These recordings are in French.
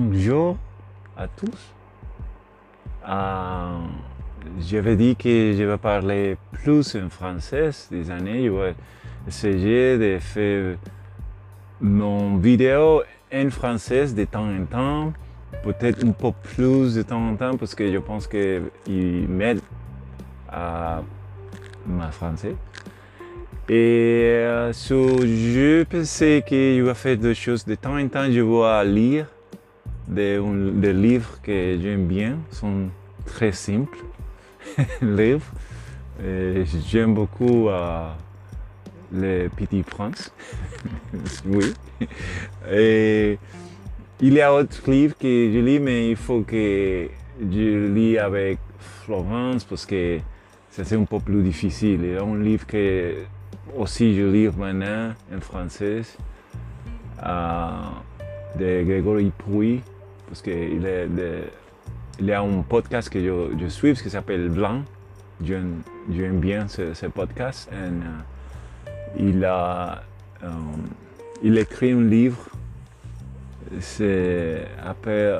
bonjour à tous. Euh, j'avais dit que je vais parler plus en français des années. Je vais essayer de faire mon vidéo en français de temps en temps, peut-être un peu plus de temps en temps parce que je pense qu'il m'aide à ma français. Et euh, je pensais que je vais faire des choses de temps en temps. Je vais lire des, livres que j'aime bien. Sont très simples, livres. J'aime beaucoup euh, Les Petits Princes. oui. Et il y a d'autres livres que je lis, mais il faut que je lis avec Florence parce que c'est un peu plus difficile. Il y a un livre que aussi je lis maintenant en français euh, de Grégory Pouy parce qu'il il y a un podcast que je, suis qui s'appelle Blanc. J'aime bien ce, podcast. Euh, il a euh, écrit un livre. C'est après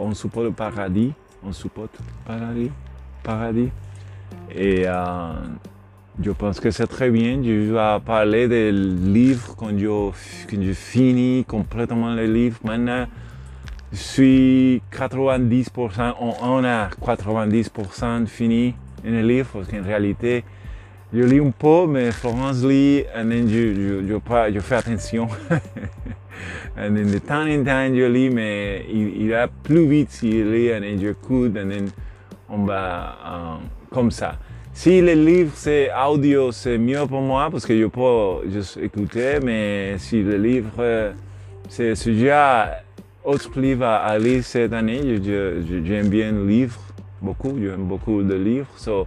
On supporte le paradis. On supporte paradis. Paradis. Et je pense que c'est très bien. Je vais parler des livres quand je, quand finis complètement le livre. Maintenant, je suis 90%, on a 90% fini un livre parce qu'en réalité, je lis un peu, mais Florence lit et je, je, je, je, fais attention. et de temps en temps, je lis, mais il, va plus vite s'il lit et j'écoute et on va euh, comme ça. Si le livre c'est audio, c'est mieux pour moi parce que je peux juste écouter, mais si le livre c'est déjà autre livre à lire cette année, j'aime bien le livre, beaucoup, j'aime beaucoup de livres. So,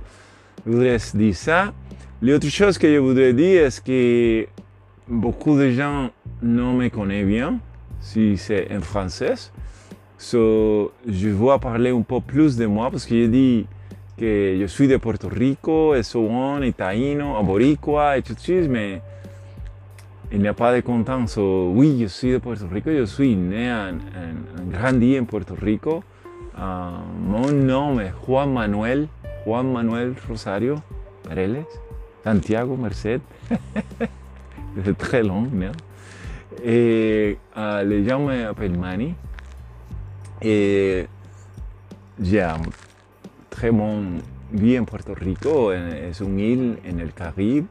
je voudrais dire ça. L'autre chose que je voudrais dire est que beaucoup de gens ne me connaissent bien, si c'est en français. So, je vais parler un peu plus de moi parce que je dis que je suis de Puerto Rico, et so on, et taíno, boricua, et tout mais il n'y a pas de content. So, oui, je suis de Puerto Rico, je suis né en, en, grand día en Puerto Rico. Uh, mon nom est Juan Manuel, Juan Manuel Rosario Pareles, Santiago Merced. C'est très long, non? Et uh, les gens m'appellent Manny. Et j'ai très bon vie en Puerto Rico, es un île en el Caribe.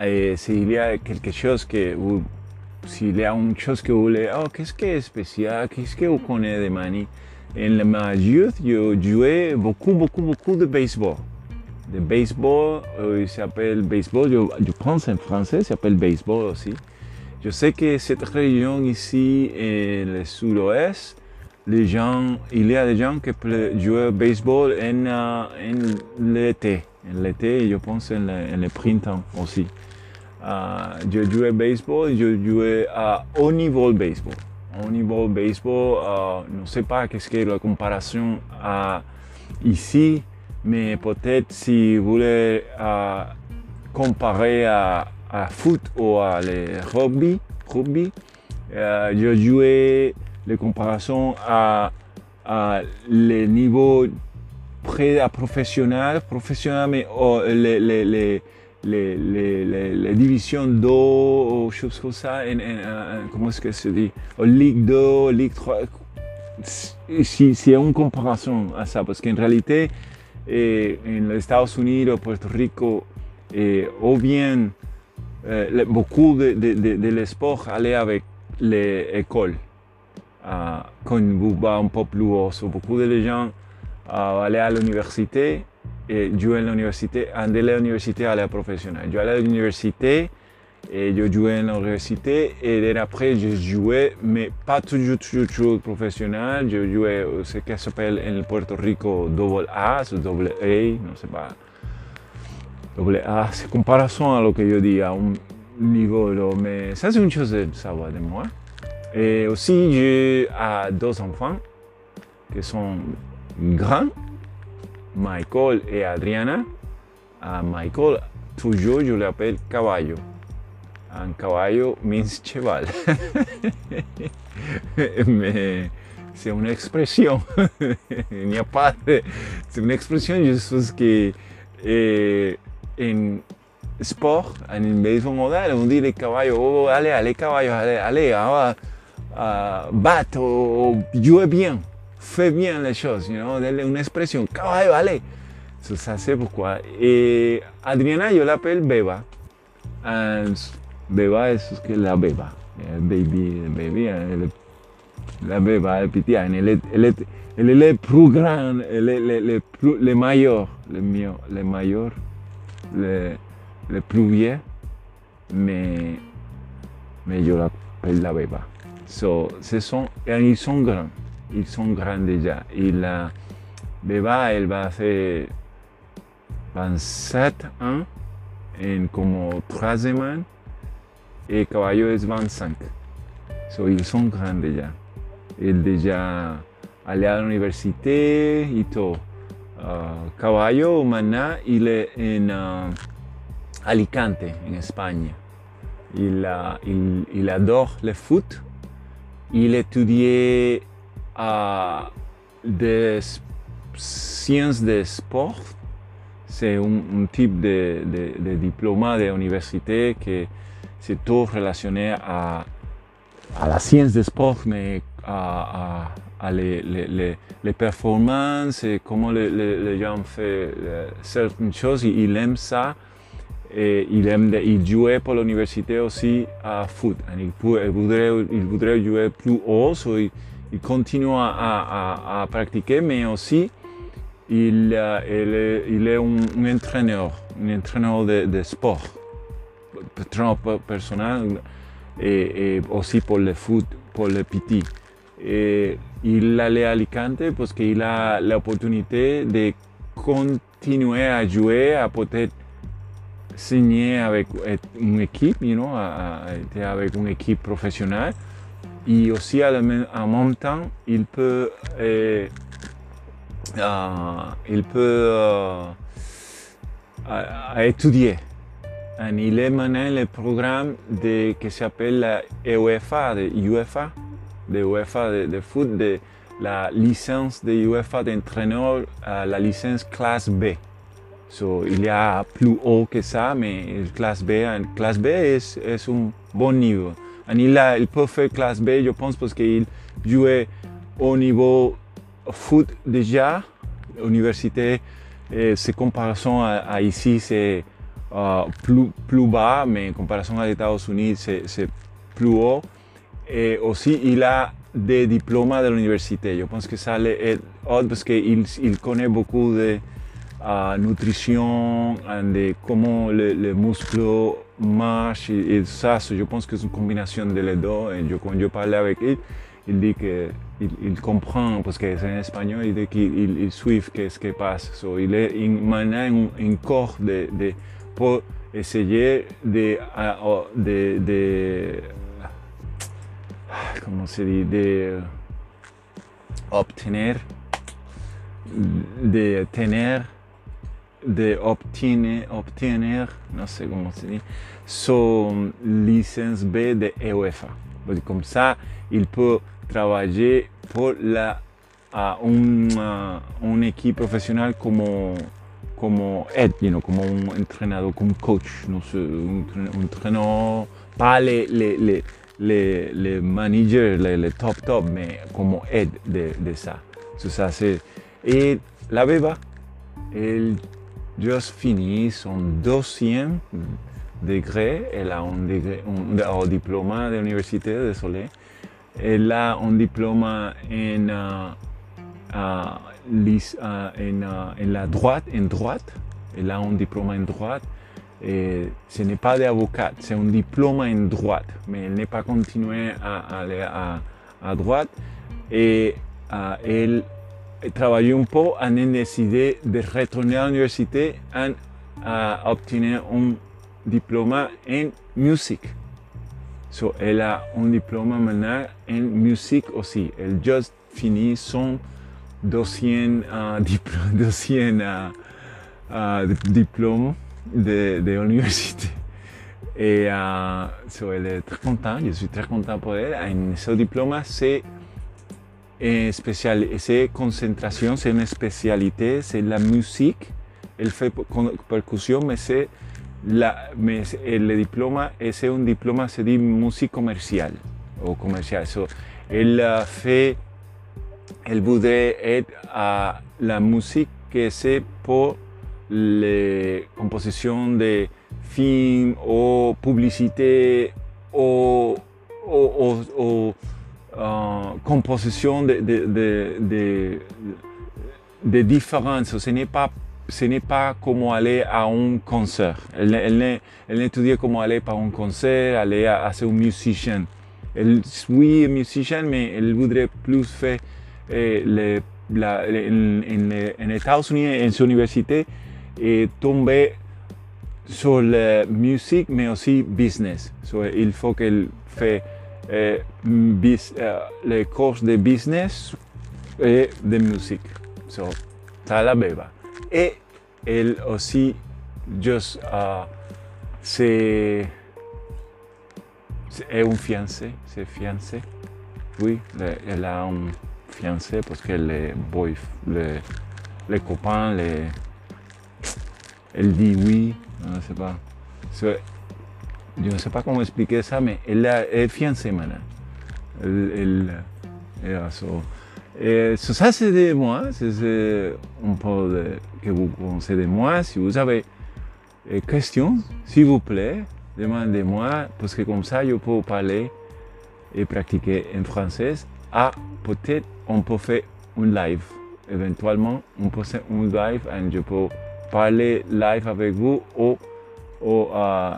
Eh, s'il y a quelque chose que, s'il y a une chose que vous voulez, oh, qu'est-ce qui est spécial, qu'est-ce que vous connaissez de Manny En ma youth, je jouais beaucoup, beaucoup, beaucoup de baseball. De baseball, euh, il s'appelle baseball, je, je, pense en français, il s'appelle baseball aussi. Je sais que cette région ici, en le sud-ouest, les gens, il y a des gens qui jouent au baseball en, en l'été. L'été, je pense en le, printemps aussi. Je jouais au baseball, je jouais à haut niveau baseball. Haut niveau baseball, uh, je ne sais pas qu'est-ce que la comparaison à ici, mais peut-être si vous voulez uh, comparer à, à, foot ou à le rugby, rugby je jouais les comparaisons à, à les niveaux près à professionnel, professionnel, mais oh, les, les, les, les, d'eau, choses comme ça, en, en, comment est-ce que se dit, Ligue 2, Ligue 3, si, si une comparaison à ça, parce qu'en réalité, eh, en les États-Unis, au Puerto Rico, eh, ou bien eh, beaucoup de, de, de, les sports allaient avec les écoles quand vous va un peu plus haut. beaucoup de gens uh, allaient à l'université et jouaient à l'université, de l'université à la professionnelle. Je allais à l'université et je jouais à l'université et après je jouais, mais pas toujours, toujours, toujours professionnel. Je jouais ce qui s'appelle en Puerto Rico double A, double A, non sais pas. Double A, c'est comparaison à ce que je dis à un niveau, mais ça c'est une chose de savoir de moi. Et aussi, j'ai deux enfants qui sont grands, Michael et Adriana. À Michael, toujours, je l'appelle caballo. Un caballo means cheval. Mais c'est une expression. Il n'y a pas de... C'est une expression juste que eh, en sport, en maison modale, on dit les caballos, oh, allez, allez, caballos, allez, allez, ah, ah, batte ou joue bien, fais bien les choses, you know, une expression, caballo, allez. So, ça c'est pourquoi. Et Adriana, yo l'appelle Beba. And Beba es que la Beba. El baby, el baby, el, la Beba, el pitia. Elle est, elle est, elle est le plus grand, elle est le, le, plus, le meilleur, le mieux, le meilleur, le, le plus vieux. Mais, mais je l'appelle la Beba. So, ce sont, ils sont grands. Ils sont grands déjà. Et la Beba, elle va faire 27 ans en como 3 semaines et Caballo es 25. So, ils sont grands déjà. Il déjà allé à l'université et tout. Uh, Caballo maintenant il est en uh, Alicante, en Espagne. Il, uh, il, il, adore le foot. Il étudiait uh, des sciences de sport c'est un, un, type de, de, de diplôme de l'université qui c'est tout à, à, la science du sport, mais à, à, à les, les, les, performances et comment les, les gens font certaines choses. Il aime ça. Et il aime de, il jouait pour l'université aussi à foot. Il, il, voudrait, il voudrait jouer plus haut, il continue à, à, à, pratiquer, mais aussi il, uh, il, est, il est un, un, entraîneur, un entraîneur de, de sport, entraîneur personnel et, et, aussi pour le foot, pour le petit. Et il allait à Alicante parce qu'il a l'opportunité de continuer à jouer, à peut-être signer avec une équipe, you know, à, à, avec une équipe professionnelle. Et aussi en même temps, il peut eh, uh, il peut uh, à, étudier. Et il est maintenant le programme de, qui s'appelle la UEFA, de UEFA, de UEFA de, foot, de la licence de UEFA d'entraîneur, la licence classe B. So, il y a plus haut que ça, mais classe B, classe B est, est un bon niveau. Il, a, il peut faire classe B, je pense, parce qu'il jouait au niveau foot déjà, université, et comparaisons à, ici, c'est uh, plus, plus bas, mais en comparaison aux États-Unis, c'est plus haut. Et aussi, il a des diplômes de l'université. Je pense que ça haut parce qu'il il connaît beaucoup de uh, nutrition, de comment le, le muscle marche et, et ça. Je pense que c'est une combinaison de les deux. Et je, quand je parlais avec lui, il dit qu'il il comprend, parce que c'est en espagnol, il dit qu'il il suit ce qui passe. So, il est maintenant un, un corps de, de, pour essayer de, de, de comment se dit, de obtenir, de tener, de obtenir, obtenir, no sé cómo se dit, son licence B de UEFA. Comme ça, il peut travailler pour la, a una, una équipe professionnelle como, como head, you know, como un entrenador, como coach, no sé, un, un entrenador, pas les, les, les, les, les managers, les, les, top top, mais como head de, de ça. So, ça c'est, et la beba, elle just fini son deuxième degré, elle a un, diplôme de l'université, désolé, elle a un diplôme en, uh, uh, lis, uh, en, la droite, en droite. Elle a un diplôme en droite. Ce n'est pas d'avocat, c'est un diplôme en droite, mais elle n'est pas continuée à aller à, à droite. Et elle travaille un peu, elle a décidé de retourner à l'université et à obtenir un diplôme en musique. So, elle a un diplôme maintenant en musique aussi. Elle juste fini son deuxième, uh, diplôme, uh, uh, de, de l'université. Et so, elle est très contente, je suis très content pour elle. Et ce diplôme, c'est Et spécial, c'est concentration, c'est une spécialité, c'est la musique. Elle fait percussion, mais c'est la, mais le diplôme, c'est un diplôme, c'est dit musique commerciale ou commerciale. So, elle fait, elle voudrait être à la musique que c'est pour les compositions de films ou publicités ou, ou, ou, uh, composition de, de, de, différences. Ce n'est pas ce n'est pas comme aller à un concert. Elle, elle, elle étudie comment aller à un concert, aller à, à ser musicien. Elle, oui, musicien, mais elle voudrait plus faire eh, le, la, en, États-Unis, en son université, et tomber sur la musique, mais aussi business. Il faut qu'elle fasse bis, uh, les cours de business et de musique. So, ça la beba. Et elle aussi, juste, uh, c'est, est un fiancé, c'est fiancé. Oui, elle a un fiancé parce que les boy, les, les copains, les, elle dit oui, je ne sais pas. So, je ne sais pas comment expliquer ça, mais elle est fiancée maintenant. Elle, elle, elle, et ça, c'est de moi, c'est un peu de, que vous pensez de moi. Si vous avez des questions, s'il vous plaît, demandez-moi, parce que comme ça, je peux parler et pratiquer en français. Ah, peut-être on peut faire un live. Éventuellement, on peut faire un live et je peux parler live avec vous ou, ou uh,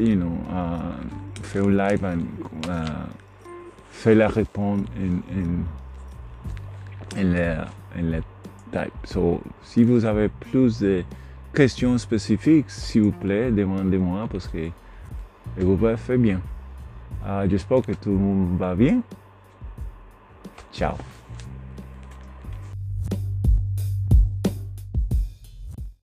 you know, uh, live et uh, faire la en en le, en le type. So, si vous avez plus de questions spécifiques, s'il vous plaît, demandez-moi parce que vous pouvez faire bien. Uh, J'espère que tout le monde va bien. Ciao.